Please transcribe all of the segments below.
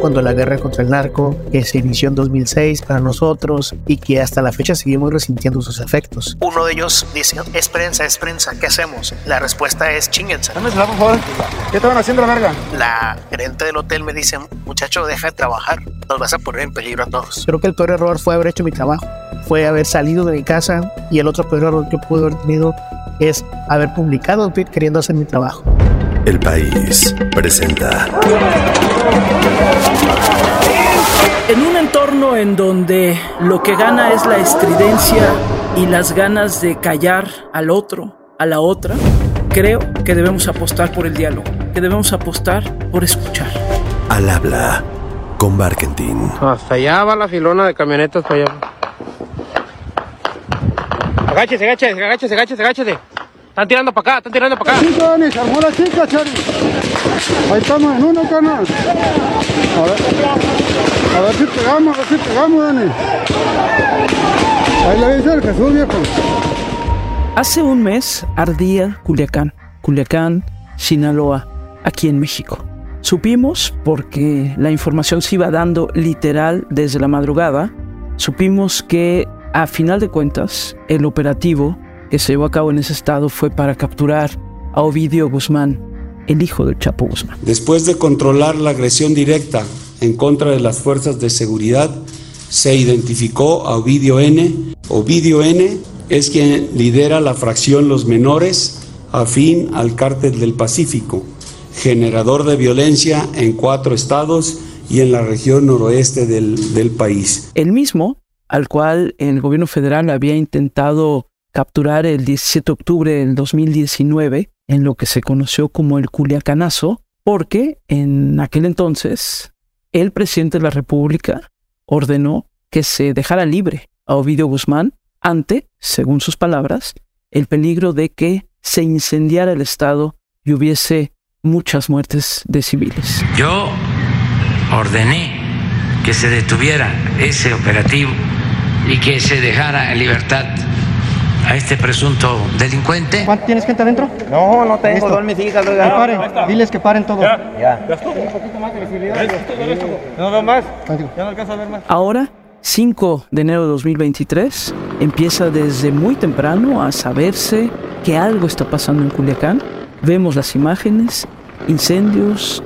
cuando la guerra contra el narco, que se inició en 2006 para nosotros y que hasta la fecha seguimos resintiendo sus efectos. Uno de ellos dice, es prensa, es prensa, ¿qué hacemos? La respuesta es chinguense. ¿Qué estaban haciendo la verga? La gerente del hotel me dice, muchacho, deja de trabajar, nos vas a poner en peligro a todos. Creo que el peor error fue haber hecho mi trabajo, fue haber salido de mi casa y el otro peor error que pude haber tenido es haber publicado un tweet queriendo hacer mi trabajo. El país presenta. En un entorno en donde lo que gana es la estridencia y las ganas de callar al otro, a la otra, creo que debemos apostar por el diálogo, que debemos apostar por escuchar. Al habla con Barkentin. Hasta allá va la filona de camionetas para allá. Agáchese, agáchese, agáchese, agáchese, agáchese. Están tirando para acá, están tirando para acá. Sí, Dani, se armó la chica, Chari. Ahí estamos en uno, carnal. A ver, a ver si pegamos, a ver si pegamos, Dani. Ahí le dice el Jesús, viejo. Hace un mes ardía Culiacán, Culiacán, Sinaloa, aquí en México. Supimos, porque la información se iba dando literal desde la madrugada, supimos que a final de cuentas el operativo que se llevó a cabo en ese estado fue para capturar a Ovidio Guzmán, el hijo del Chapo Guzmán. Después de controlar la agresión directa en contra de las fuerzas de seguridad, se identificó a Ovidio N. Ovidio N es quien lidera la fracción Los Menores afín al cártel del Pacífico, generador de violencia en cuatro estados y en la región noroeste del, del país. El mismo al cual el gobierno federal había intentado capturar el 17 de octubre del 2019 en lo que se conoció como el Culiacanazo, porque en aquel entonces el presidente de la República ordenó que se dejara libre a Ovidio Guzmán ante, según sus palabras, el peligro de que se incendiara el Estado y hubiese muchas muertes de civiles. Yo ordené que se detuviera ese operativo y que se dejara en libertad a este presunto delincuente. ¿Cuánto tienes gente adentro? No, no tengo, Listo. son mis hijas, Que paren, diles que paren todo. Ya. No veo más. Ya no alcanzo a ver más. Ahora, 5 de enero de 2023, empieza desde muy temprano a saberse que algo está pasando en Culiacán. Vemos las imágenes, incendios,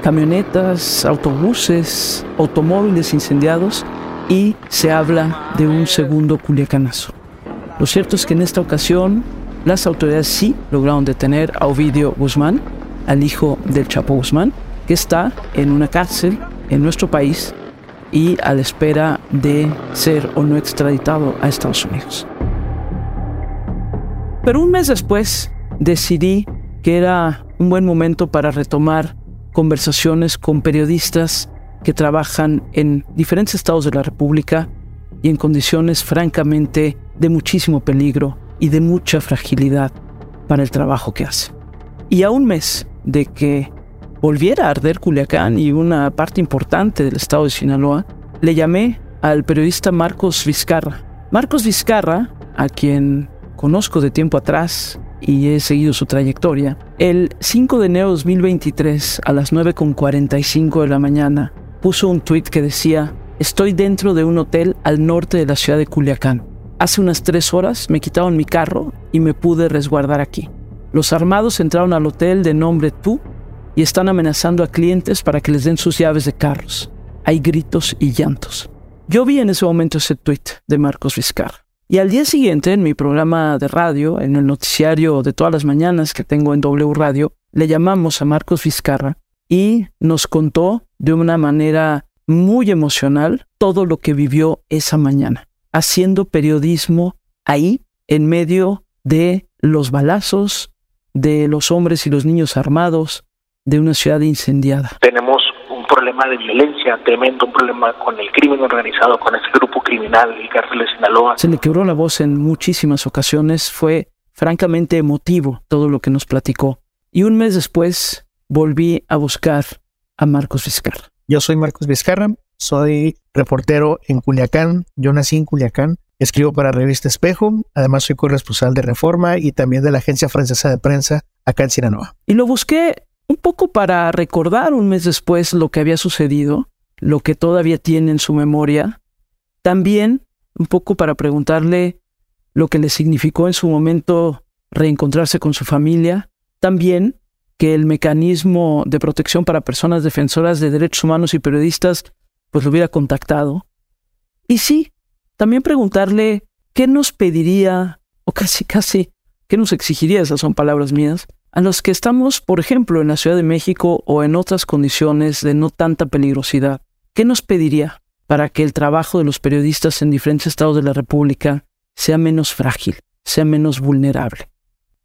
camionetas, autobuses, automóviles incendiados y se habla de un segundo culiacanazo. Lo cierto es que en esta ocasión las autoridades sí lograron detener a Ovidio Guzmán, al hijo del Chapo Guzmán, que está en una cárcel en nuestro país y a la espera de ser o no extraditado a Estados Unidos. Pero un mes después decidí que era un buen momento para retomar conversaciones con periodistas que trabajan en diferentes estados de la República y en condiciones francamente de muchísimo peligro y de mucha fragilidad para el trabajo que hacen. Y a un mes de que volviera a arder Culiacán y una parte importante del estado de Sinaloa, le llamé al periodista Marcos Vizcarra. Marcos Vizcarra, a quien conozco de tiempo atrás y he seguido su trayectoria, el 5 de enero de 2023 a las 9.45 de la mañana puso un tuit que decía, estoy dentro de un hotel al norte de la ciudad de Culiacán. Hace unas tres horas me quitaron mi carro y me pude resguardar aquí. Los armados entraron al hotel de nombre Tú y están amenazando a clientes para que les den sus llaves de carros. Hay gritos y llantos. Yo vi en ese momento ese tuit de Marcos Vizcarra. Y al día siguiente, en mi programa de radio, en el noticiario de todas las mañanas que tengo en W Radio, le llamamos a Marcos Vizcarra y nos contó de una manera muy emocional todo lo que vivió esa mañana, haciendo periodismo ahí, en medio de los balazos, de los hombres y los niños armados, de una ciudad incendiada. tenemos un problema de violencia tremendo, un problema con el crimen organizado, con este grupo criminal, el cártel de Sinaloa. Se le quebró la voz en muchísimas ocasiones, fue francamente emotivo todo lo que nos platicó. Y un mes después volví a buscar a Marcos Vizcarra. Yo soy Marcos Vizcarra, soy reportero en Culiacán, yo nací en Culiacán, escribo para Revista Espejo, además soy corresponsal de Reforma y también de la Agencia Francesa de Prensa acá en Sinaloa. Y lo busqué un poco para recordar un mes después lo que había sucedido, lo que todavía tiene en su memoria, también un poco para preguntarle lo que le significó en su momento reencontrarse con su familia, también que el mecanismo de protección para personas defensoras de derechos humanos y periodistas pues lo hubiera contactado. Y sí, también preguntarle qué nos pediría, o casi casi, qué nos exigiría, esas son palabras mías, a los que estamos, por ejemplo, en la Ciudad de México o en otras condiciones de no tanta peligrosidad. ¿Qué nos pediría para que el trabajo de los periodistas en diferentes estados de la República sea menos frágil, sea menos vulnerable?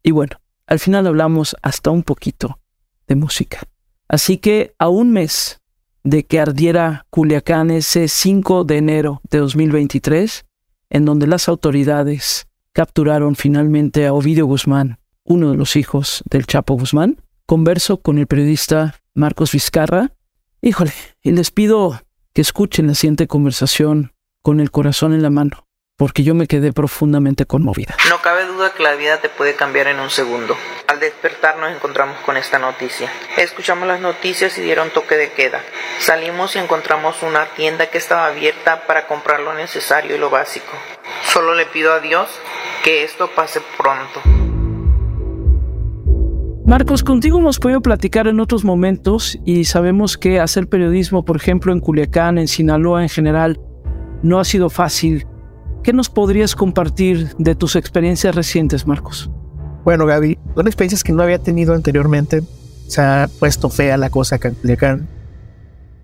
Y bueno, al final hablamos hasta un poquito de música. Así que a un mes de que ardiera Culiacán ese 5 de enero de 2023, en donde las autoridades capturaron finalmente a Ovidio Guzmán, uno de los hijos del Chapo Guzmán, converso con el periodista Marcos Vizcarra. Híjole, y les pido que escuchen la siguiente conversación con el corazón en la mano porque yo me quedé profundamente conmovida. No cabe duda que la vida te puede cambiar en un segundo. Al despertar nos encontramos con esta noticia. Escuchamos las noticias y dieron toque de queda. Salimos y encontramos una tienda que estaba abierta para comprar lo necesario y lo básico. Solo le pido a Dios que esto pase pronto. Marcos, contigo hemos podido platicar en otros momentos y sabemos que hacer periodismo, por ejemplo, en Culiacán, en Sinaloa en general, no ha sido fácil ¿Qué nos podrías compartir de tus experiencias recientes, Marcos? Bueno, Gaby, son experiencias que no había tenido anteriormente. Se ha puesto fea la cosa acá en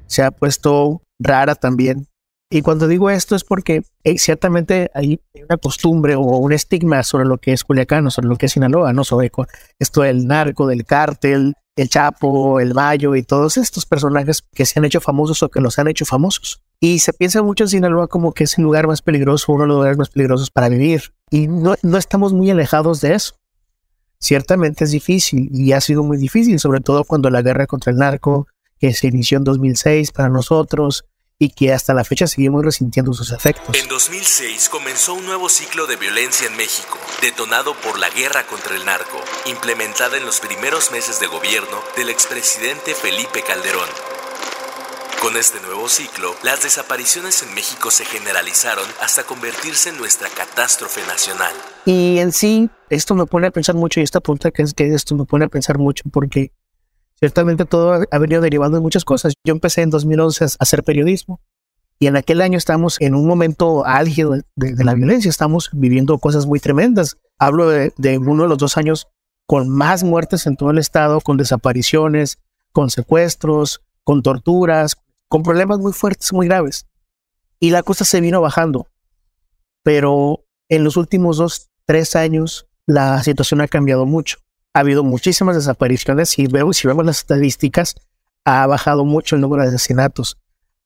Se ha puesto rara también. Y cuando digo esto es porque eh, ciertamente hay una costumbre o un estigma sobre lo que es Culiacán, sobre lo que es Sinaloa, ¿no? Sobre esto del narco, del cártel, el Chapo, el Mayo y todos estos personajes que se han hecho famosos o que los han hecho famosos. Y se piensa mucho en Sinaloa como que es el lugar más peligroso, uno de los lugares más peligrosos para vivir. Y no, no estamos muy alejados de eso. Ciertamente es difícil y ha sido muy difícil, sobre todo cuando la guerra contra el narco, que se inició en 2006 para nosotros, y que hasta la fecha seguimos resintiendo sus efectos. En 2006 comenzó un nuevo ciclo de violencia en México, detonado por la guerra contra el narco, implementada en los primeros meses de gobierno del expresidente Felipe Calderón. Con este nuevo ciclo, las desapariciones en México se generalizaron hasta convertirse en nuestra catástrofe nacional. Y en sí, esto me pone a pensar mucho, y esta pregunta que es que esto me pone a pensar mucho, porque ciertamente todo ha venido derivando en muchas cosas. Yo empecé en 2011 a hacer periodismo y en aquel año estamos en un momento álgido de, la violencia, estamos viviendo cosas muy tremendas. Hablo de, de, uno de los dos años con más muertes en todo el estado, con desapariciones, con secuestros, con torturas, con problemas muy fuertes, muy graves. Y la cosa se vino bajando. Pero en los últimos dos, tres años, la situación ha cambiado mucho ha habido muchísimas desapariciones y vemos, si vemos las estadísticas, ha bajado mucho el número de asesinatos,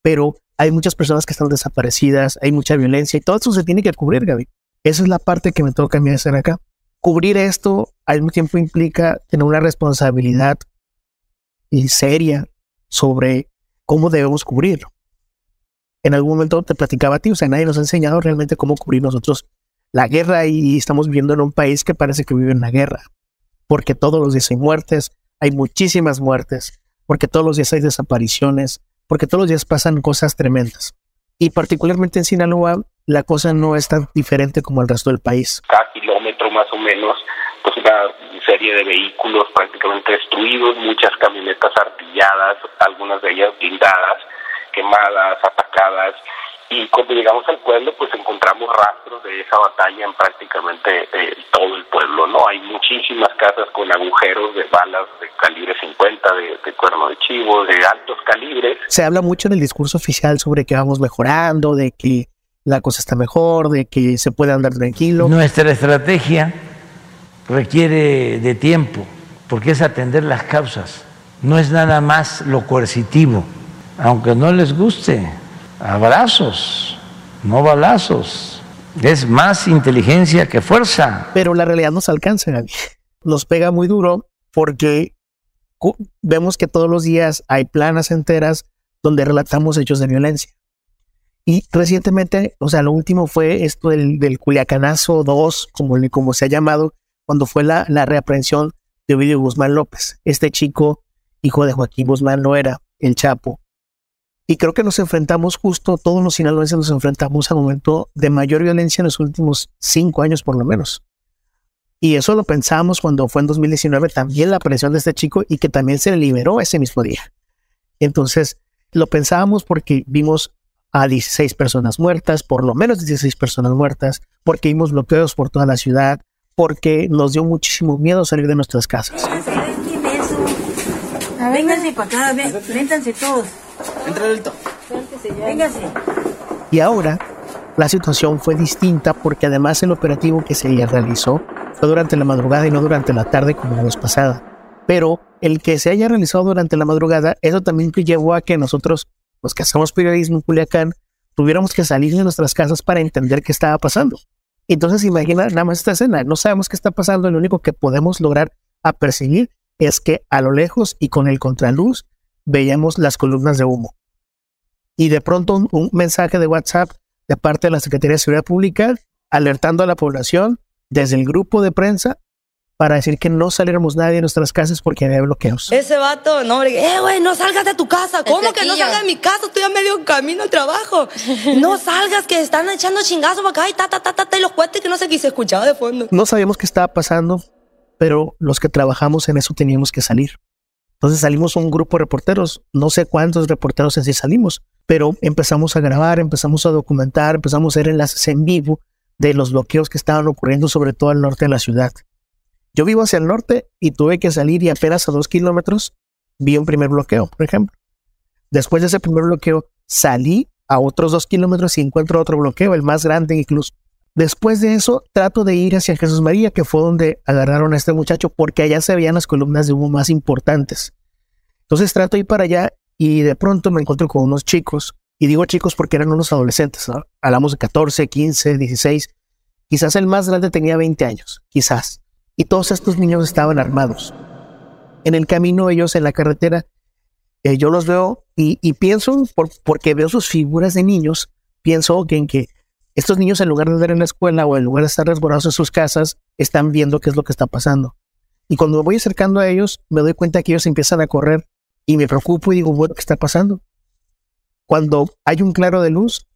pero hay muchas personas que están desaparecidas, hay mucha violencia y todo eso se tiene que cubrir, Gaby. Esa es la parte que me toca a mí hacer acá. Cubrir esto al mismo tiempo implica tener una responsabilidad y seria sobre cómo debemos cubrirlo. En algún momento te platicaba a ti, o sea, nadie nos ha enseñado realmente cómo cubrir nosotros la guerra y estamos viviendo en un país que parece que vive en la guerra porque todos los días hay muertes, hay muchísimas muertes, porque todos los días hay desapariciones, porque todos los días pasan cosas tremendas. Y particularmente en Sinaloa, la cosa no es tan diferente como el resto del país. Cada kilómetro más o menos, pues una serie de vehículos prácticamente destruidos, muchas camionetas artilladas, algunas de ellas blindadas, quemadas, atacadas, y cuando llegamos al pueblo pues encontramos rastros de esa batalla en prácticamente eh, todo el pueblo, ¿no? Hay muchísimas casas con agujeros de balas de calibre 50, de, cuerno de chivo, de altos calibres. Se habla mucho en el discurso oficial sobre que vamos mejorando, de que la cosa está mejor, de que se puede andar tranquilo. Nuestra estrategia requiere de tiempo, porque es atender las causas, no es nada más lo coercitivo, aunque no les guste abrazos, no balazos. Es más inteligencia que fuerza. Pero la realidad nos alcanza, Nos pega muy duro porque vemos que todos los días hay planas enteras donde relatamos hechos de violencia. Y recientemente, o sea, lo último fue esto del, del Culiacanazo 2, como, como se ha llamado, cuando fue la, la reaprehensión de Ovidio Guzmán López, este chico hijo de Joaquín Guzmán, no era el Chapo. Y creo que nos enfrentamos justo, todos los sinaloenses nos enfrentamos al momento de mayor violencia en los últimos cinco años por lo menos. Y eso lo pensamos cuando fue en 2019 también la aparición de este chico y que también se liberó ese mismo día. Entonces, lo pensábamos porque vimos a 16 personas muertas, por lo menos 16 personas muertas, porque vimos bloqueos por toda la ciudad, porque nos dio muchísimo miedo salir de nuestras casas. Vénganse para acá, vénganse todos. Entra. Vénganse. Y ahora la situación fue distinta porque además el operativo que se realizó fue durante la madrugada y no durante la tarde como la vez pasada. Pero el que se haya realizado durante la madrugada, eso también llevó a que nosotros, los que hacemos periodismo en Culiacán, tuviéramos que salir de nuestras casas para entender qué estaba pasando. Entonces imagina nada más esta escena, no sabemos qué está pasando, lo único que podemos lograr apercibir es que a lo lejos y con el contraluz veíamos las columnas de humo. Y de pronto un, mensaje de WhatsApp de parte de la Secretaría de Seguridad Pública alertando a la población desde el grupo de prensa para decir que no saliéramos nadie de nuestras casas porque había bloqueos. Ese vato, no, eh, güey, no salgas de tu casa. ¿Cómo que no salgas de mi casa? Estoy a medio camino al trabajo. no salgas, que están echando chingazos para acá y ta, ta, ta, ta, y los cuentes que no sé qué se escuchaba de fondo. No sabíamos qué estaba pasando, pero los que trabajamos en eso teníamos que salir. Entonces salimos un grupo de reporteros, no sé cuántos reporteros en sí salimos, pero empezamos a grabar, empezamos a documentar, empezamos a hacer enlaces en vivo de los bloqueos que estaban ocurriendo sobre todo al norte de la ciudad. Yo vivo hacia el norte y tuve que salir y apenas a dos kilómetros vi un primer bloqueo, por ejemplo. Después de ese primer bloqueo salí a otros dos kilómetros y encuentro otro bloqueo, el más grande incluso. Después de eso trato de ir hacia Jesús María, que fue donde agarraron a este muchacho, porque allá se veían las columnas de humo más importantes. Entonces trato de ir para allá y de pronto me encuentro con unos chicos y digo chicos porque eran unos adolescentes, hablamos de 14, 15, 16, quizás el más grande tenía 20 años, quizás. Y todos estos niños estaban armados. En el camino ellos en la carretera, eh, yo los veo y, pienso, porque veo sus figuras de niños, pienso que en que estos niños en lugar de estar en la escuela o en lugar de estar resguardados en sus casas, están viendo qué es lo que está pasando. Y cuando me voy acercando a ellos, me doy cuenta que ellos empiezan a correr y me preocupo y digo, bueno, ¿qué está pasando? Cuando hay un claro de luz,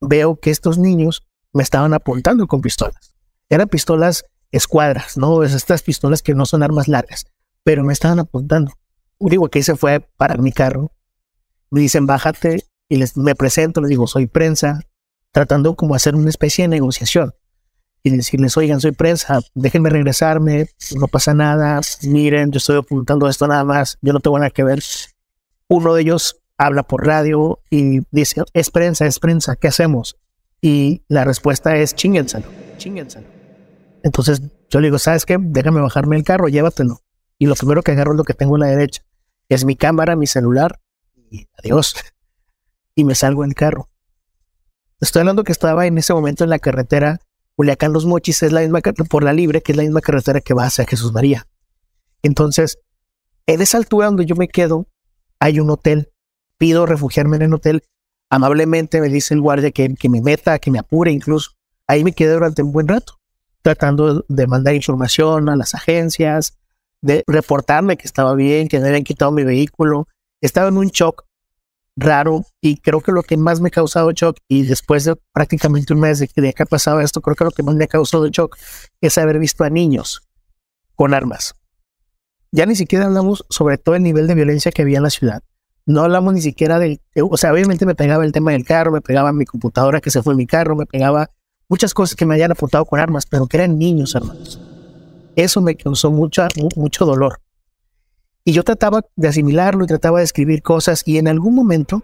veo que estos niños me estaban apuntando con pistolas. Eran pistolas escuadras, ¿no? Es estas pistolas que no son armas largas, pero me estaban apuntando. Digo que hice fue parar mi carro. Me dicen, bájate y les, me presento, les digo, soy prensa, tratando como hacer una especie de negociación y decirles, oigan, soy prensa, déjenme regresarme, no pasa nada, miren, yo estoy apuntando esto nada más, yo no tengo nada que ver. Uno de ellos habla por radio y dice, es prensa, es prensa, ¿qué hacemos? Y la respuesta es, chíngenselo, chíngenselo. Entonces yo le digo, ¿sabes qué? Déjame bajarme el carro, llévatelo. Y lo primero que agarro es lo que tengo a la derecha. Es mi cámara, mi celular y adiós. Y me salgo en el carro. Estoy hablando que estaba en ese momento en la carretera Culiacán Los Mochis, es la misma por la libre, que es la misma carretera que va hacia Jesús María. Entonces, en esa altura donde yo me quedo, hay un hotel pido refugiarme en el hotel. Amablemente me dice el guardia que, que me meta, que me apure incluso. Ahí me quedé durante un buen rato, tratando de mandar información a las agencias, de reportarme que estaba bien, que me habían quitado mi vehículo. Estaba en un shock raro y creo que lo que más me ha causado shock y después de prácticamente un mes de que, ha pasado esto, creo que lo que más me ha causado shock es haber visto a niños con armas. Ya ni siquiera hablamos sobre todo el nivel de violencia que había en la ciudad, no hablamos ni siquiera del, o sea, obviamente me pegaba el tema del carro, me pegaba mi computadora que se fue mi carro, me pegaba muchas cosas que me hayan apuntado con armas, pero que eran niños, hermanos. Eso me causó mucha, mucho dolor. Y yo trataba de asimilarlo y trataba de escribir cosas y en algún momento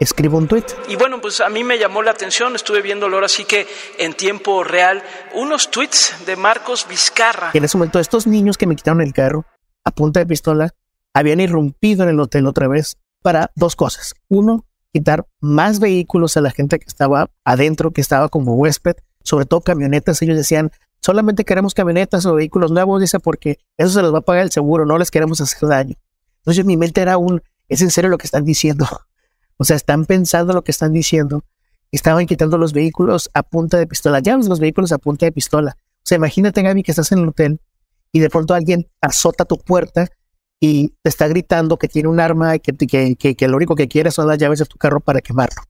escribo un tweet. Y bueno, pues a mí me llamó la atención, estuve viéndolo ahora sí que en tiempo real, unos tweets de Marcos Vizcarra. Y en ese momento estos niños que me quitaron el carro a punta de pistola habían irrumpido en el hotel otra vez para dos cosas. Uno, quitar más vehículos a la gente que estaba adentro, que estaba como huésped, sobre todo camionetas. Ellos decían, solamente queremos camionetas o vehículos nuevos, dice, porque eso se los va a pagar el seguro, no les queremos hacer daño. Entonces mi mente era un, es en serio lo que están diciendo. O sea, están pensando lo que están diciendo. Estaban quitando los vehículos a punta de pistola. Ya los vehículos a punta de pistola. O sea, imagínate, Gaby, que estás en el hotel y de pronto alguien azota tu puerta y te está gritando que tiene un arma y que, que, que, que lo único que quiere son las llaves de tu carro para quemarlo.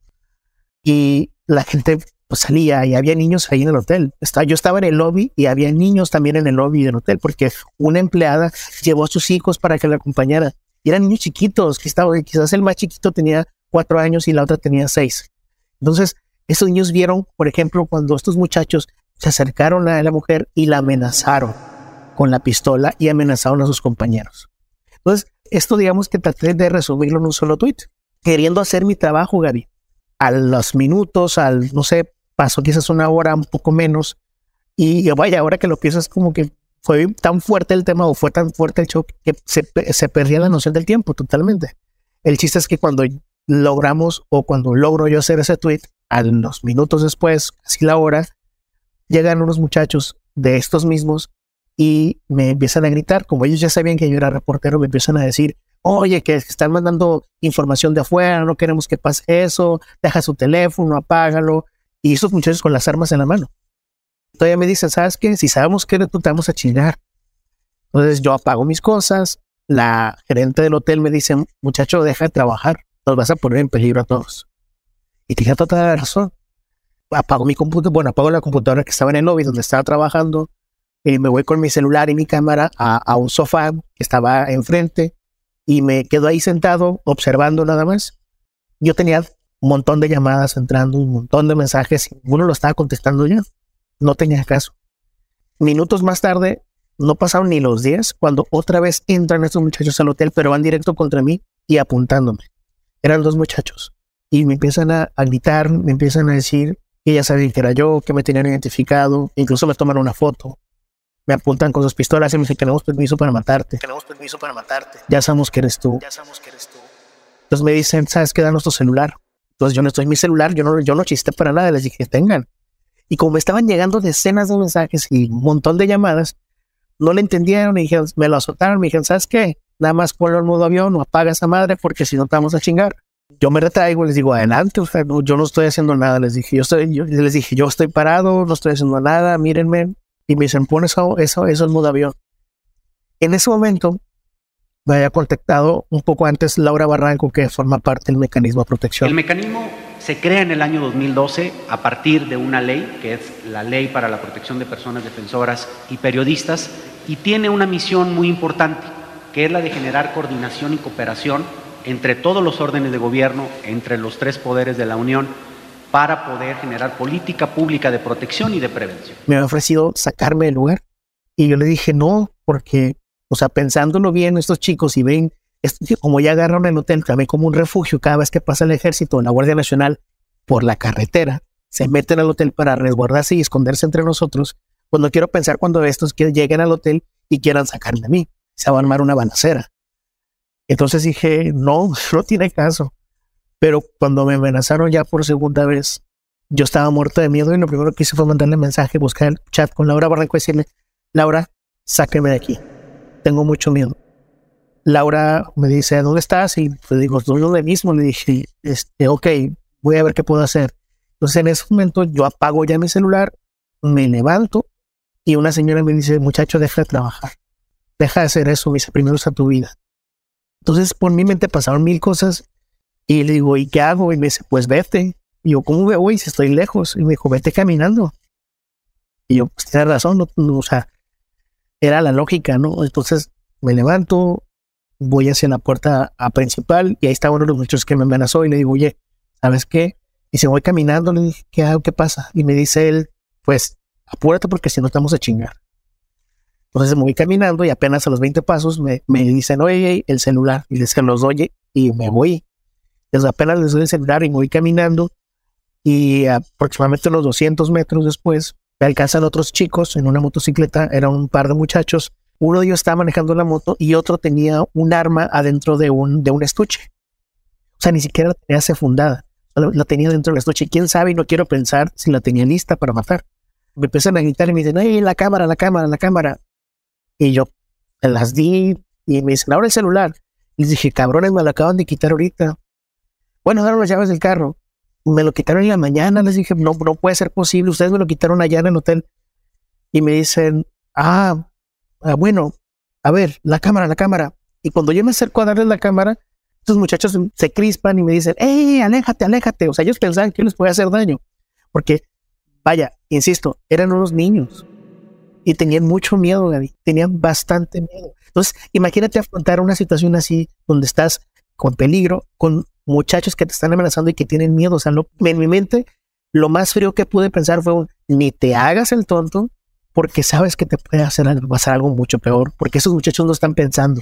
Y la gente pues salía y había niños ahí en el hotel. Estaba, yo estaba en el lobby y había niños también en el lobby del hotel porque una empleada llevó a sus hijos para que la acompañara. Y eran niños chiquitos, que estaba, quizás el más chiquito tenía cuatro años y la otra tenía seis. Entonces, esos niños vieron, por ejemplo, cuando estos muchachos se acercaron a la mujer y la amenazaron con la pistola y amenazaron a sus compañeros. Entonces, esto digamos que traté de resumirlo en un solo tweet, queriendo hacer mi trabajo, Gaby. A los minutos, al, no sé, pasó quizás una hora, un poco menos. Y vaya, ahora que lo piensas, como que fue tan fuerte el tema o fue tan fuerte el shock que se, se perdía la noción del tiempo totalmente. El chiste es que cuando logramos o cuando logro yo hacer ese tweet, a los minutos después, casi la hora, llegan unos muchachos de estos mismos y me empiezan a gritar, como ellos ya sabían que yo era reportero, me empiezan a decir, oye, que están mandando información de afuera, no queremos que pase eso, deja su teléfono, apágalo, y esos muchachos con las armas en la mano. Todavía me dicen, ¿sabes qué? Si sabemos que tú te vamos a chingar. Entonces yo apago mis cosas. La gerente del hotel me dice, muchacho, deja de trabajar. Nos vas a poner en peligro a todos. Y tiene toda la razón. Apago mi computadora, bueno, apago la computadora que estaba en el lobby donde estaba trabajando. Y me voy con mi celular y mi cámara a, a un sofá que estaba enfrente. Y me quedo ahí sentado observando nada más. Yo tenía un montón de llamadas entrando, un montón de mensajes, y uno lo estaba contestando yo. No tenía caso. Minutos más tarde, no pasaron ni los días, cuando otra vez entran estos muchachos al hotel, pero van directo contra mí y apuntándome. Eran dos muchachos. Y me empiezan a, gritar, me empiezan a decir que ya sabían que era yo, que me tenían identificado, incluso me toman una foto. Me apuntan con sus pistolas y me dicen, tenemos permiso para matarte. Tenemos permiso para matarte. Ya sabemos que eres tú. Ya sabemos que eres tú. Entonces me dicen, ¿sabes qué? Da nuestro celular. Entonces yo no estoy en mi celular, yo no, yo no chisté para nada, les dije, tengan. Y como me estaban llegando decenas de mensajes y un montón de llamadas, no le entendieron y dijeron, me lo azotaron, me dijeron, ¿sabes qué? Nada más ponlo en modo avión o apaga esa madre porque si no te vamos a chingar. Yo me retraigo, les digo, adelante, o sea, yo no estoy haciendo nada, les dije, yo estoy, yo les dije, yo estoy parado, no estoy haciendo nada, mírenme. Y me dicen, pon eso, eso, eso en modo avión. En ese momento, me había contactado un poco antes Laura Barranco, que forma parte del mecanismo de protección. El mecanismo se crea en el año 2012 a partir de una ley, que es la Ley para la Protección de Personas Defensoras y Periodistas, y tiene una misión muy importante, que es la de generar coordinación y cooperación entre todos los órdenes de gobierno, entre los tres poderes de la Unión, para poder generar política pública de protección y de prevención. Me ha ofrecido sacarme del lugar y yo le dije no, porque o sea, pensándolo bien, estos chicos, y ven, como ya agarraron el hotel también como un refugio cada vez que pasa el ejército o la Guardia Nacional por la carretera, se meten al hotel para resguardarse y esconderse entre nosotros. Pues no quiero pensar cuando estos que lleguen al hotel y quieran sacarme a mí. Se va a armar una balacera. Entonces dije, no, no tiene caso. Pero cuando me amenazaron ya por segunda vez, yo estaba muerto de miedo y lo primero que hice fue mandarle mensaje, buscar el chat con Laura Barranco y decirle, Laura, sáqueme de aquí tengo mucho miedo. Laura me dice, ¿dónde estás? Y le digo, estoy donde mismo. Le dije, este, ok, voy a ver qué puedo hacer. Entonces en ese momento yo apago ya mi celular, me levanto y una señora me dice, muchacho, deja de trabajar. Deja de hacer eso, mis primeros a tu vida. Entonces por mi mente pasaron mil cosas y le digo, ¿y qué hago? Y me dice, pues vete. Y yo, ¿cómo me voy si estoy lejos? Y me dijo, vete caminando. Y yo, pues tiene razón, no, o sea, era la lógica, ¿no? Entonces me levanto, voy hacia la puerta principal y ahí está uno de los muchachos que me amenazó y le digo, oye, ¿sabes qué? Y se voy caminando, le dije, ¿qué hago? ¿Qué pasa? Y me dice él, pues apúrate porque si no estamos a chingar. Entonces me voy caminando y apenas a los 20 pasos me, me dicen, oye, el celular. Y les los doy y me voy. Entonces apenas les doy el celular y me voy caminando y aproximadamente unos 200 metros después me alcanzan otros chicos en una motocicleta, eran un par de muchachos. Uno de ellos estaba manejando la moto y otro tenía un arma adentro de un, de un estuche. O sea, ni siquiera la tenía fundada. La, tenía dentro del estuche. ¿Quién sabe? Y no quiero pensar si la tenía lista para matar. Me empiezan a gritar y me dicen, ¡ay, la cámara, la cámara, la cámara! Y yo las di y me dicen, ahora el celular. Y les dije, cabrones, me lo acaban de quitar ahorita. Bueno, daron las llaves del carro me lo quitaron en la mañana, les dije, no, no puede ser posible, ustedes me lo quitaron allá en el hotel. Y me dicen, ah, ah, bueno, a ver, la cámara, la cámara. Y cuando yo me acerco a darles la cámara, estos muchachos se crispan y me dicen, ¡eh, aléjate, aléjate! O sea, ellos pensaban que yo les podía hacer daño. Porque, vaya, insisto, eran unos niños. Y tenían mucho miedo, Gaby. Tenían bastante miedo. Entonces, imagínate afrontar una situación así, donde estás con peligro, con muchachos que te están amenazando y que tienen miedo. O sea, no, en mi mente, lo más frío que pude pensar fue, ni te hagas el tonto, porque sabes que te puede hacer pasar algo mucho peor, porque esos muchachos no están pensando.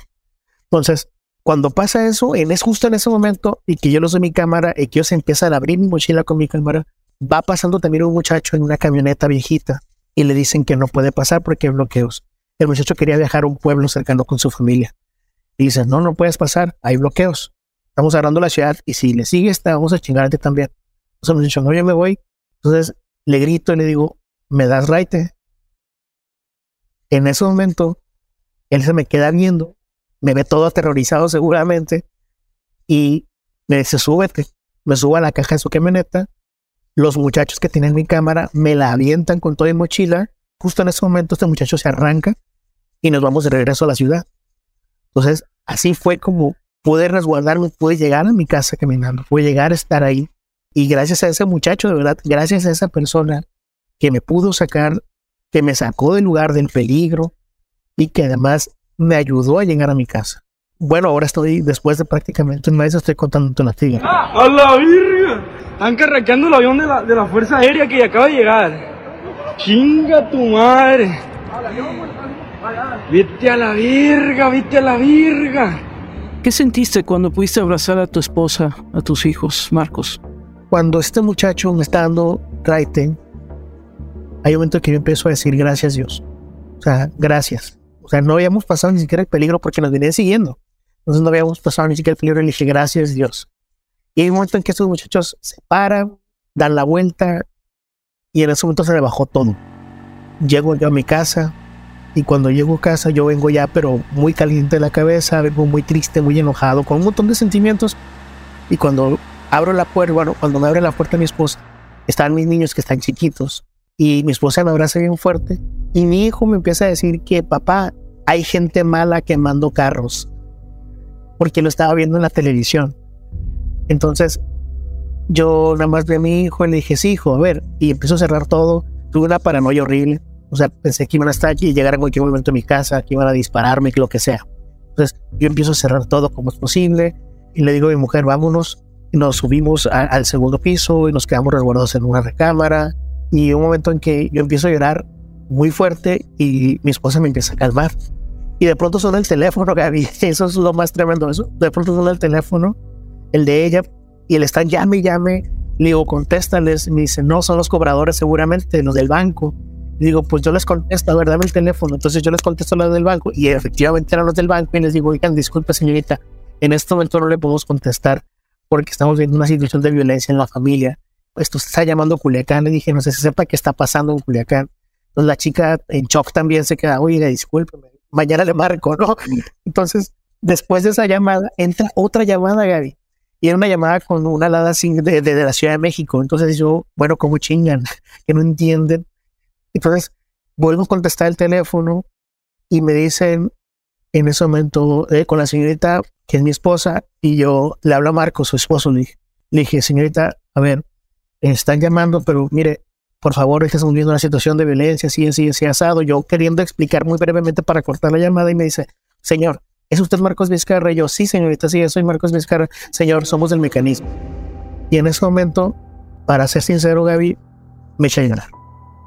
Entonces, cuando pasa eso, en, es justo en ese momento y que yo los doy mi cámara y que ellos empiezan a abrir mi mochila con mi cámara, va pasando también un muchacho en una camioneta viejita y le dicen que no puede pasar porque hay bloqueos. El muchacho quería viajar a un pueblo cercano con su familia. Y dice, no, no puedes pasar, hay bloqueos. Estamos agarrando la ciudad y si le sigues, te vamos a chingarte también. Entonces el muchacho, no, yo me voy. Entonces le grito y le digo, ¿me das raite? En ese momento, él se me queda viendo, me ve todo aterrorizado seguramente y me dice, súbete. Me subo a la caja de su camioneta. Los muchachos que tienen mi cámara me la avientan con toda mi mochila. Justo en ese momento este muchacho se arranca y nos vamos de regreso a la ciudad. Entonces, así fue como pude resguardarme, pude llegar a mi casa caminando, pude llegar a estar ahí. Y gracias a ese muchacho, de verdad, gracias a esa persona que me pudo sacar que me sacó del lugar del peligro y que además me ayudó a llegar a mi casa. Bueno, ahora estoy, después de prácticamente un mes, estoy contando una tía. ¡A la virga! Están carraqueando el avión de la, de la Fuerza Aérea que acaba de llegar. ¡Chinga tu madre! ¡Viste a la virga! ¡Viste a la virga! ¿Qué sentiste cuando pudiste abrazar a tu esposa, a tus hijos, Marcos? Cuando este muchacho me está dando raite, hay un momento que yo empiezo a decir gracias Dios. O sea, gracias. O sea, no habíamos pasado ni siquiera el peligro porque nos venían siguiendo. Entonces no habíamos pasado ni siquiera el peligro y le dije gracias Dios. Y hay un momento en que estos muchachos se paran, dan la vuelta y en ese momento se le bajó todo. Llego yo a mi casa y cuando llego a casa yo vengo ya pero muy caliente de la cabeza, vengo muy triste, muy enojado, con un montón de sentimientos. Y cuando abro la puerta, bueno, cuando me abre la puerta mi esposa, están mis niños que están chiquitos y mi esposa me abraza bien fuerte y mi hijo me empieza a decir que papá, hay gente mala quemando carros porque lo estaba viendo en la televisión. Entonces yo nada más vi a mi hijo y le dije, sí, hijo, a ver, y empezó a cerrar todo. Tuve una paranoia horrible. O sea, pensé que iban a estar aquí y llegar en cualquier momento a mi casa, que iban a dispararme, que lo que sea. Entonces yo empiezo a cerrar todo como es posible y le digo a mi mujer, vámonos. Y nos subimos al segundo piso y nos quedamos resguardados en una recámara y un momento en que yo empiezo a llorar muy fuerte y mi esposa me empieza a calmar. Y de pronto suena el teléfono, Gaby. Eso es lo más tremendo. Eso. De pronto suena el teléfono, el de ella, y él está llame llame. Le digo, contéstales. Me dice, no, son los cobradores seguramente, los del banco. Digo, pues yo les contesto, a ver, dame el teléfono. Entonces yo les contesto los del banco y efectivamente eran los del banco y les digo, oigan, disculpe señorita, en este momento no le podemos contestar porque estamos viendo una situación de violencia en la familia esto se está llamando Culiacán. Le dije, no sé si sepa qué está pasando en Culiacán. Entonces la chica en shock también se queda, oye, discúlpeme, mañana le marco, ¿no? Entonces, después de esa llamada, entra otra llamada, Gaby. Y era una llamada con una alada de, de, la Ciudad de México. Entonces yo, bueno, como chingan, que no entienden. Entonces, vuelvo a contestar el teléfono y me dicen en ese momento eh, con la señorita, que es mi esposa, y yo le hablo a Marco, su esposo, le dije, le dije, señorita, a ver, están llamando, pero mire, por favor, es que estamos viendo una situación de violencia, así, así, así, asado. Yo queriendo explicar muy brevemente para cortar la llamada y me dice, señor, ¿es usted Marcos Vizcarra? Y yo, sí, señorita, sí, soy Marcos Vizcarra. Señor, somos del mecanismo. Y en ese momento, para ser sincero, Gaby, me eché a llorar.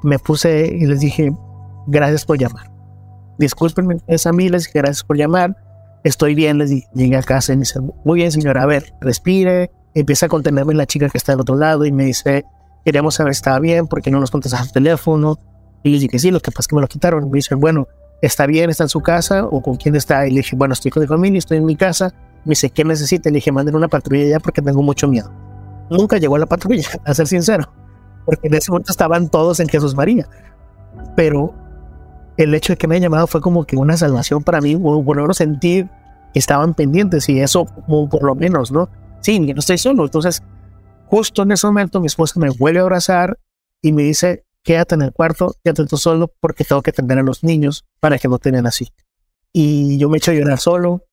Me puse y les dije, gracias por llamar. Discúlpenme, es a mí, les dije, gracias por llamar. Estoy bien, les dije, llegué a casa y me dice, muy bien, señora, a ver, respire, empieza a contenerme la chica que está al otro lado y me dice, queríamos saber si estaba bien, porque no nos contestas el teléfono. Y yo dije, sí, lo que pasa es que me lo quitaron. Y me dice, bueno, ¿está bien? ¿Está en su casa? ¿O con quién está? Y le dije, bueno, estoy con mi familia, estoy en mi casa. Me dice, ¿qué necesita? Le dije, manden una patrulla ya porque tengo mucho miedo. Nunca llegó a la patrulla, a ser sincero, porque en ese momento estaban todos en Jesús María. Pero el hecho de que me haya llamado fue como que una salvación para mí, por lo sentir que estaban pendientes y eso, por lo menos, ¿no? sí, no estoy solo. Entonces, justo en ese momento mi esposa me vuelve a abrazar y me dice, quédate en el cuarto, quédate tú solo porque tengo que atender a los niños para que no tengan así. Y yo me echo a llorar solo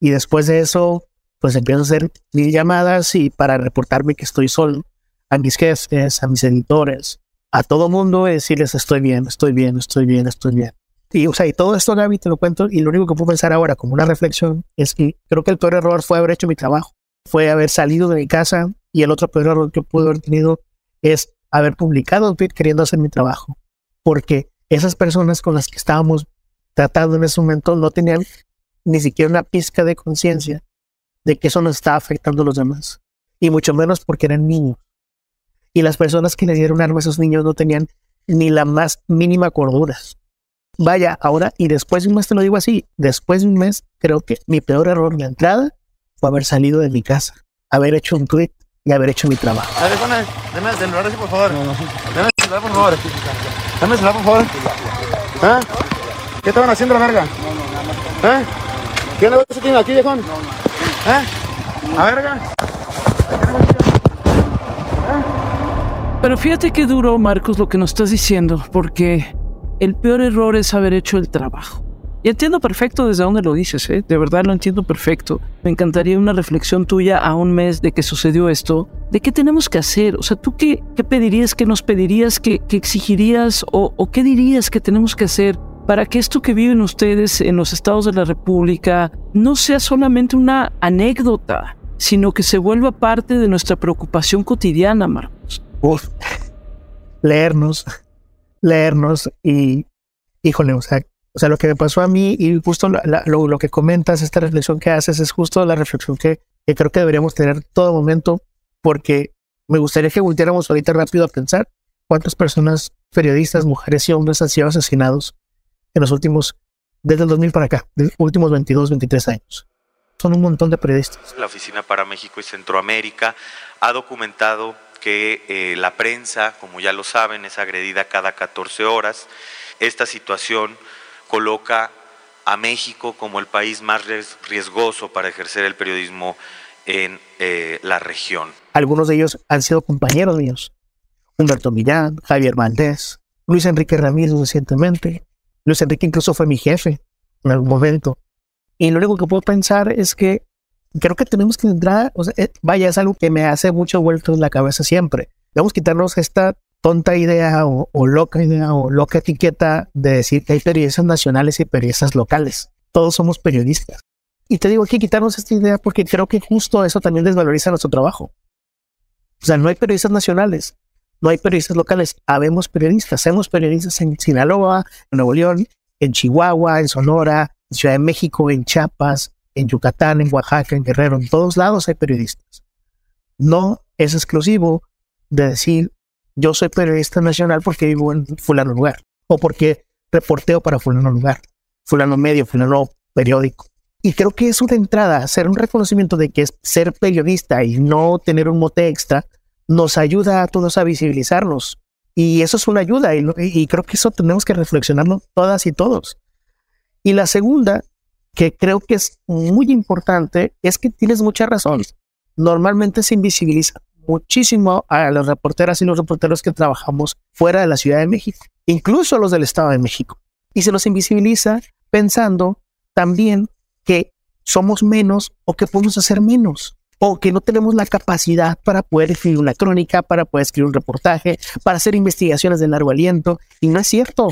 Y después de eso, pues empiezo a hacer mil llamadas y para reportarme que estoy solo a mis jefes, a mis editores, a todo mundo decirles estoy bien, estoy bien, estoy bien, estoy bien. Y, o sea, y todo esto, Gaby, te lo cuento, y lo único que puedo pensar ahora como una reflexión es que creo que el peor error fue haber hecho mi trabajo, fue haber salido de mi casa, y el otro peor error que pude haber tenido es haber publicado un tweet queriendo hacer mi trabajo, porque esas personas con las que estábamos tratando en ese momento no tenían ni siquiera una pizca de conciencia de que eso nos estaba afectando a los demás, y mucho menos porque eran niños. Y las personas que le dieron arma a esos niños no tenían ni la más mínima cordura. Vaya, ahora, y después de un mes te lo digo así, después de un mes, creo que mi peor error de entrada fue haber salido de mi casa, haber hecho un tweet y haber hecho mi trabajo. A ver, Juana, dame el celular por favor. Dame el celular, por favor. Dame el celular, por favor. ¿Ah? ¿Qué estaban haciendo la verga? ¿Eh? ¿Qué negocio tiene aquí, viejón? ¿Eh? ¿A verga? Pero fíjate qué duro, Marcos, lo que nos estás diciendo, porque el peor error es haber hecho el trabajo. Y entiendo perfecto desde dónde lo dices, ¿eh? de verdad lo entiendo perfecto. Me encantaría una reflexión tuya a un mes de que sucedió esto, de qué tenemos que hacer. O sea, ¿tú qué, qué pedirías, qué nos pedirías, qué, qué exigirías o, qué dirías que tenemos que hacer para que esto que viven ustedes en los estados de la República no sea solamente una anécdota, sino que se vuelva parte de nuestra preocupación cotidiana, Marcos? Uf, leernos, leernos y, híjole, o sea, o sea, lo que me pasó a mí y justo la, lo, lo, que comentas, esta reflexión que haces, es justo la reflexión que, creo que deberíamos tener todo momento, porque me gustaría que volviéramos ahorita rápido a pensar cuántas personas, periodistas, mujeres y hombres han sido asesinados en los últimos, desde el 2000 para acá, los últimos 22, 23 años. Son un montón de periodistas. La Oficina para México y Centroamérica ha documentado que eh, la prensa, como ya lo saben, es agredida cada 14 horas. Esta situación coloca a México como el país más riesgoso para ejercer el periodismo en eh, la región. Algunos de ellos han sido compañeros míos. Humberto Millán, Javier Valdés, Luis Enrique Ramírez recientemente. Luis Enrique incluso fue mi jefe en algún momento. Y lo único que puedo pensar es que creo que tenemos que entrar, o sea, eh, vaya, es algo que me hace mucho vuelto en la cabeza siempre. Debemos quitarnos esta tonta idea o, loca idea o loca etiqueta de decir que hay periodistas nacionales y periodistas locales. Todos somos periodistas. Y te digo, hay que quitarnos esta idea porque creo que justo eso también desvaloriza nuestro trabajo. O sea, no hay periodistas nacionales, no hay periodistas locales, habemos periodistas, hacemos periodistas en Sinaloa, en Nuevo León, en Chihuahua, en Sonora, en Ciudad de México, en Chiapas, en Yucatán, en Oaxaca, en Guerrero, en todos lados hay periodistas. No es exclusivo de decir yo soy periodista nacional porque vivo en fulano lugar o porque reporteo para fulano lugar, fulano medio, fulano periódico. Y creo que es una entrada, hacer un reconocimiento de que es ser periodista y no tener un mote extra, nos ayuda a todos a visibilizarnos. Y eso es una ayuda y, y creo que eso tenemos que reflexionarlo todas y todos. Y la segunda, que creo que es muy importante, es que tienes mucha razón. Normalmente se invisibiliza muchísimo a las reporteras y los reporteros que trabajamos fuera de la Ciudad de México, incluso los del Estado de México. Y se los invisibiliza pensando también que somos menos o que podemos hacer menos o que no tenemos la capacidad para poder escribir una crónica, para poder escribir un reportaje, para hacer investigaciones de largo aliento. Y no es cierto.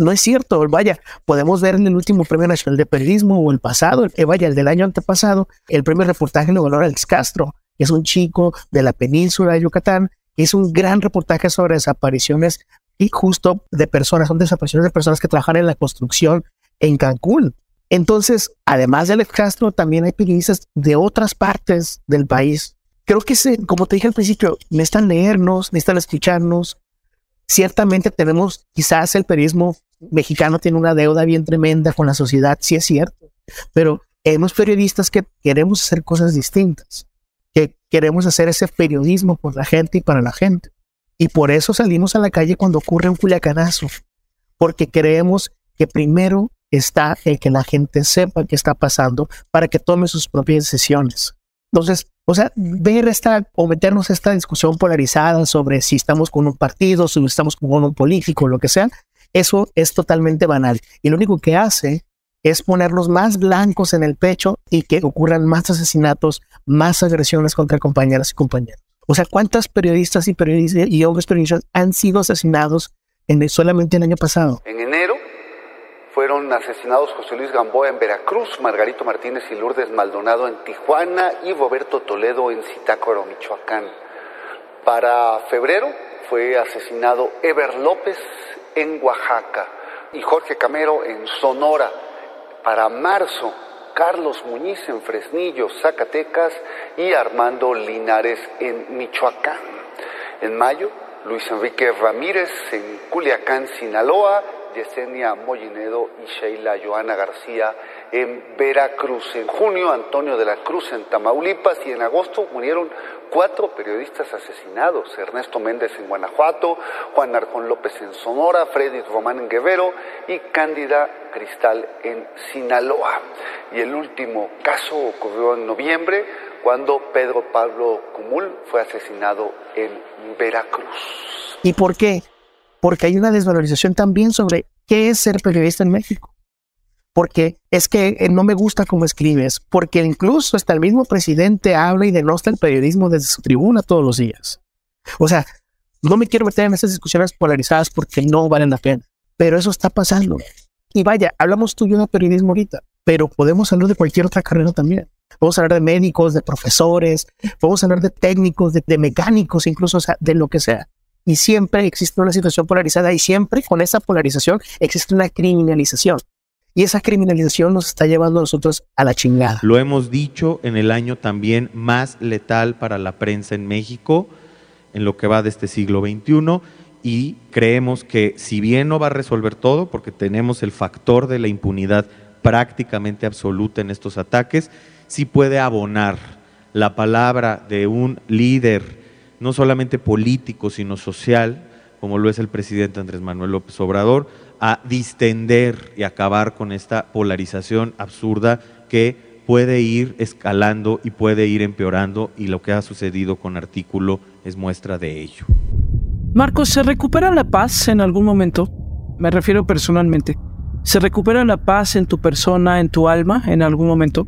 No es cierto, vaya, podemos ver en el último Premio Nacional de Periodismo o el pasado, el, vaya, el del año antepasado, el primer reportaje lo ganó Alex Castro, que es un chico de la península de Yucatán, que hizo un gran reportaje sobre desapariciones y justo de personas, son desapariciones de personas que trabajan en la construcción en Cancún. Entonces, además de Alex Castro, también hay periodistas de otras partes del país. Creo que, se, como te dije al principio, necesitan leernos, necesitan escucharnos. Ciertamente tenemos, quizás el periodismo mexicano tiene una deuda bien tremenda con la sociedad, sí es cierto, pero hemos periodistas que queremos hacer cosas distintas, que queremos hacer ese periodismo por la gente y para la gente. Y por eso salimos a la calle cuando ocurre un culiacanazo, porque creemos que primero está el que la gente sepa qué está pasando para que tome sus propias decisiones. Entonces, o sea, ver esta o meternos esta discusión polarizada sobre si estamos con un partido, si estamos con un político, lo que sea, eso es totalmente banal. Y lo único que hace es ponerlos más blancos en el pecho y que ocurran más asesinatos, más agresiones contra compañeras y compañeros. O sea, ¿cuántas periodistas y periodistas y hombres periodistas han sido asesinados en, solamente el año pasado? En enero fueron asesinados José Luis Gamboa en Veracruz, Margarito Martínez y Lourdes Maldonado en Tijuana y Roberto Toledo en Zitácuaro, Michoacán. Para febrero fue asesinado Ever López en Oaxaca y Jorge Camero en Sonora. Para marzo, Carlos Muñiz en Fresnillo, Zacatecas y Armando Linares en Michoacán. En mayo, Luis Enrique Ramírez en Culiacán, Sinaloa Yesenia Mollinedo y Sheila Joana García en Veracruz. En junio, Antonio de la Cruz en Tamaulipas y en agosto murieron cuatro periodistas asesinados. Ernesto Méndez en Guanajuato, Juan Arjón López en Sonora, Freddy Román en Guerrero y Cándida Cristal en Sinaloa. Y el último caso ocurrió en noviembre cuando Pedro Pablo Cumul fue asesinado en Veracruz. ¿Y por qué? Porque hay una desvalorización también sobre qué es ser periodista en México. Porque es que eh, no me gusta cómo escribes, porque incluso hasta el mismo presidente habla y denosta el periodismo desde su tribuna todos los días. O sea, no me quiero meter en esas discusiones polarizadas porque no valen la pena, pero eso está pasando. Y vaya, hablamos tú y yo de periodismo ahorita, pero podemos hablar de cualquier otra carrera también. Podemos hablar de médicos, de profesores, podemos hablar de técnicos, de, mecánicos, incluso de lo que sea y siempre existe una situación polarizada y siempre con esa polarización existe una criminalización. Y esa criminalización nos está llevando a nosotros a la chingada. Lo hemos dicho en el año también más letal para la prensa en México, en lo que va de este siglo XXI, y creemos que si bien no va a resolver todo, porque tenemos el factor de la impunidad prácticamente absoluta en estos ataques, sí puede abonar la palabra de un líder no solamente político, sino social, como lo es el presidente Andrés Manuel López Obrador, a distender y acabar con esta polarización absurda que puede ir escalando y puede ir empeorando y lo que ha sucedido con artículo es muestra de ello. Marcos, ¿se recupera la paz en algún momento? Me refiero personalmente. ¿Se recupera la paz en tu persona, en tu alma, en algún momento?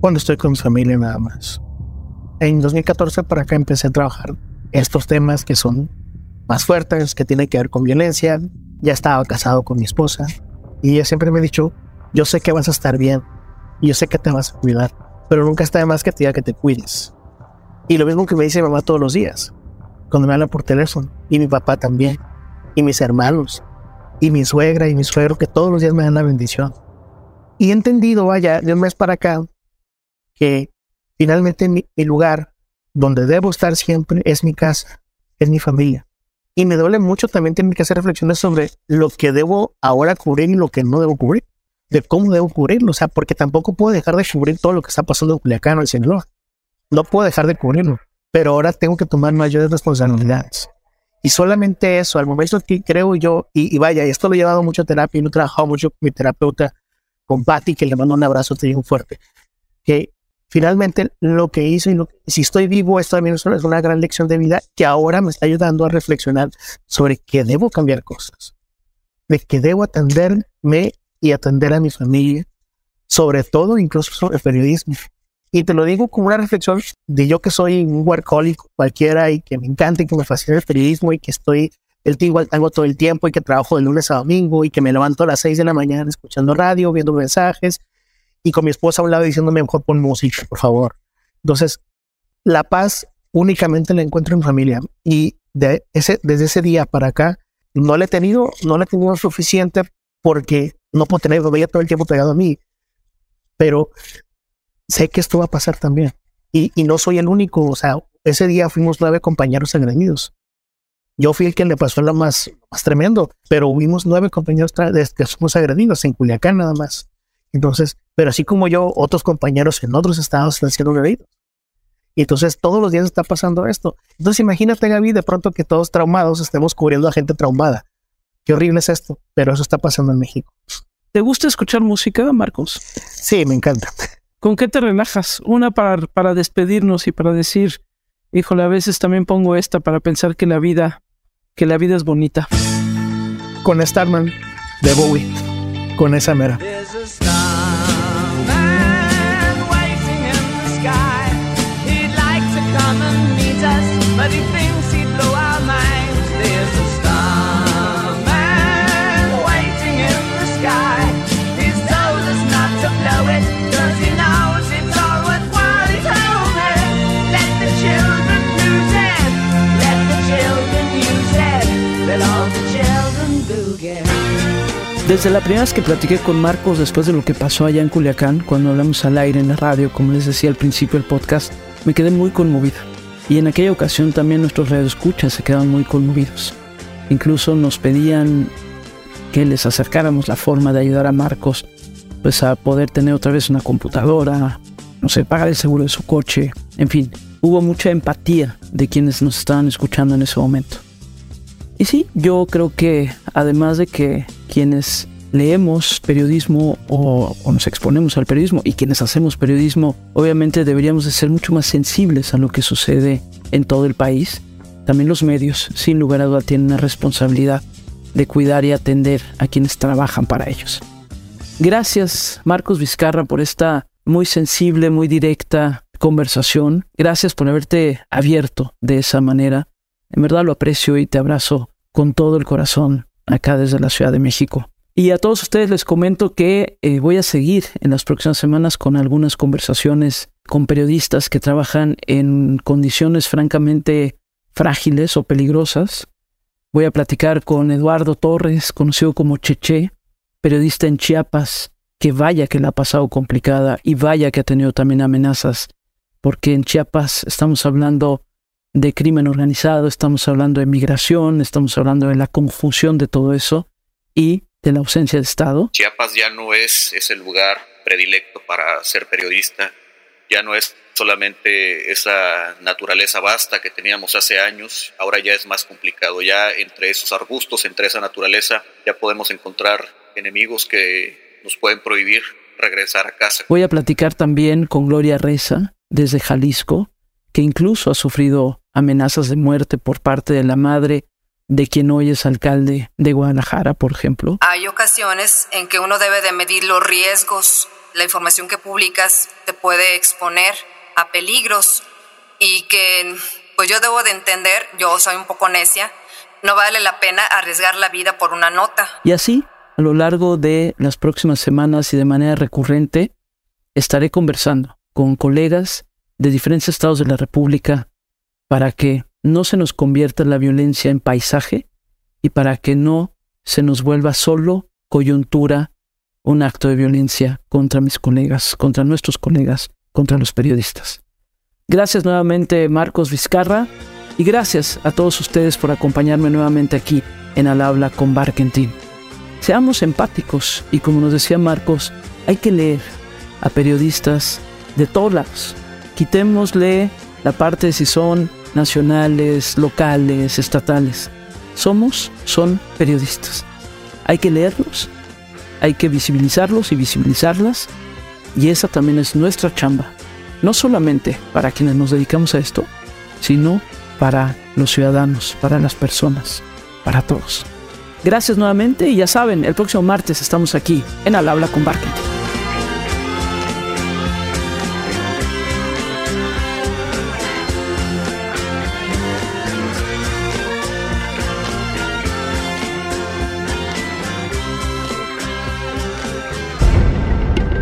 Cuando estoy con mi familia nada más en 2014 para acá empecé a trabajar estos temas que son más fuertes, que tienen que ver con violencia. Ya estaba casado con mi esposa y ella siempre me ha dicho, yo sé que vas a estar bien, yo sé que te vas a cuidar, pero nunca está de más que te diga que te cuides. Y lo mismo que me dice mi mamá todos los días, cuando me habla por teléfono, y mi papá también, y mis hermanos, y mi suegra y mi suegro, que todos los días me dan la bendición. Y he entendido, vaya, de un mes para acá, que Finalmente mi, lugar donde debo estar siempre es mi casa, es mi familia. Y me duele mucho también tener que hacer reflexiones sobre lo que debo ahora cubrir y lo que no debo cubrir, de cómo debo cubrirlo, o sea, porque tampoco puedo dejar de cubrir todo lo que está pasando en Culiacán o en Sinaloa. No puedo dejar de cubrirlo, pero ahora tengo que tomar mayores responsabilidades. Y solamente eso, al momento que creo yo, y, vaya, esto lo he llevado mucho a terapia y lo he trabajado mucho mi terapeuta, con Patty, que le mando un abrazo, te digo fuerte, que finalmente lo que hice, y si estoy vivo, esto también es una gran lección de vida que ahora me está ayudando a reflexionar sobre que debo cambiar cosas, de que debo atenderme y atender a mi familia, sobre todo incluso sobre el periodismo. Y te lo digo como una reflexión de yo que soy un workaholic cualquiera y que me encanta y que me fascina el periodismo y que estoy el igual tengo todo el tiempo y que trabajo de lunes a domingo y que me levanto a las 6 de la mañana escuchando radio, viendo mensajes y con mi esposa a un lado diciéndome mejor pon música, por favor. Entonces, la paz únicamente la encuentro en familia y de ese, desde ese día para acá no la he tenido, no la he tenido suficiente porque no puedo tener, veía todo el tiempo pegado a mí, pero sé que esto va a pasar también y, y no soy el único, o sea, ese día fuimos nueve compañeros agredidos. Yo fui el que le pasó lo más, más tremendo, pero hubimos nueve compañeros que fuimos agredidos en Culiacán nada más. Entonces, pero así como yo, otros compañeros en otros estados están siendo agredidos. Y entonces todos los días está pasando esto. Entonces imagínate, Gaby, de pronto que todos traumados estemos cubriendo a gente traumada. Qué horrible es esto, pero eso está pasando en México. ¿Te gusta escuchar música, Marcos? Sí, me encanta. ¿Con qué te relajas? Una para, para despedirnos y para decir, híjole, a veces también pongo esta para pensar que la vida, que la vida es bonita. Con Starman de Bowie. Con esa mera. Desde la primera vez que platiqué con Marcos después de lo que pasó allá en Culiacán, cuando hablamos al aire en la radio, como les decía al principio del podcast, me quedé muy conmovida. Y en aquella ocasión también nuestros radioescuchas se quedaban muy conmovidos. Incluso nos pedían que les acercáramos la forma de ayudar a Marcos pues a poder tener otra vez una computadora, no sé, pagar el seguro de su coche, en fin, hubo mucha empatía de quienes nos estaban escuchando en ese momento. Y sí, yo creo que además de que quienes leemos periodismo o, nos exponemos al periodismo y quienes hacemos periodismo, obviamente deberíamos de ser mucho más sensibles a lo que sucede en todo el país. También los medios, sin lugar a duda, tienen una responsabilidad de cuidar y atender a quienes trabajan para ellos. Gracias, Marcos Vizcarra, por esta muy sensible, muy directa conversación. Gracias por haberte abierto de esa manera en verdad lo aprecio y te abrazo con todo el corazón acá desde la Ciudad de México. Y a todos ustedes les comento que eh, voy a seguir en las próximas semanas con algunas conversaciones con periodistas que trabajan en condiciones francamente frágiles o peligrosas. Voy a platicar con Eduardo Torres, conocido como Cheche, periodista en Chiapas, que vaya que la ha pasado complicada y vaya que ha tenido también amenazas, porque en Chiapas estamos hablando de crimen organizado, estamos hablando de migración, estamos hablando de la confusión de todo eso y de la ausencia de Estado. Chiapas ya no es ese lugar predilecto para ser periodista, ya no es solamente esa naturaleza vasta que teníamos hace años, ahora ya es más complicado, ya entre esos arbustos, entre esa naturaleza, ya podemos encontrar enemigos que nos pueden prohibir regresar a casa. Voy a platicar también con Gloria Reza desde Jalisco, que incluso ha sufrido amenazas de muerte por parte de la madre de quien hoy es alcalde de Guadalajara, por ejemplo. Hay ocasiones en que uno debe de medir los riesgos. La información que publicas te puede exponer a peligros y que pues yo debo de entender, yo soy un poco necia, no vale la pena arriesgar la vida por una nota. Y así, a lo largo de las próximas semanas y de manera recurrente, estaré conversando con colegas de diferentes estados de la República para que no se nos convierta la violencia en paisaje y para que no se nos vuelva solo coyuntura un acto de violencia contra mis colegas, contra nuestros colegas, contra los periodistas. Gracias nuevamente Marcos Vizcarra y gracias a todos ustedes por acompañarme nuevamente aquí en Al Habla con Barkentin. Seamos empáticos y como nos decía Marcos, hay que leer a periodistas de todos lados Quitémosle la parte de si son nacionales, locales, estatales. Somos, son periodistas. Hay que leerlos, hay que visibilizarlos y visibilizarlas. Y esa también es nuestra chamba. No solamente para quienes nos dedicamos a esto, sino para los ciudadanos, para las personas, para todos. Gracias nuevamente y ya saben, el próximo martes estamos aquí en Al Habla con Barker.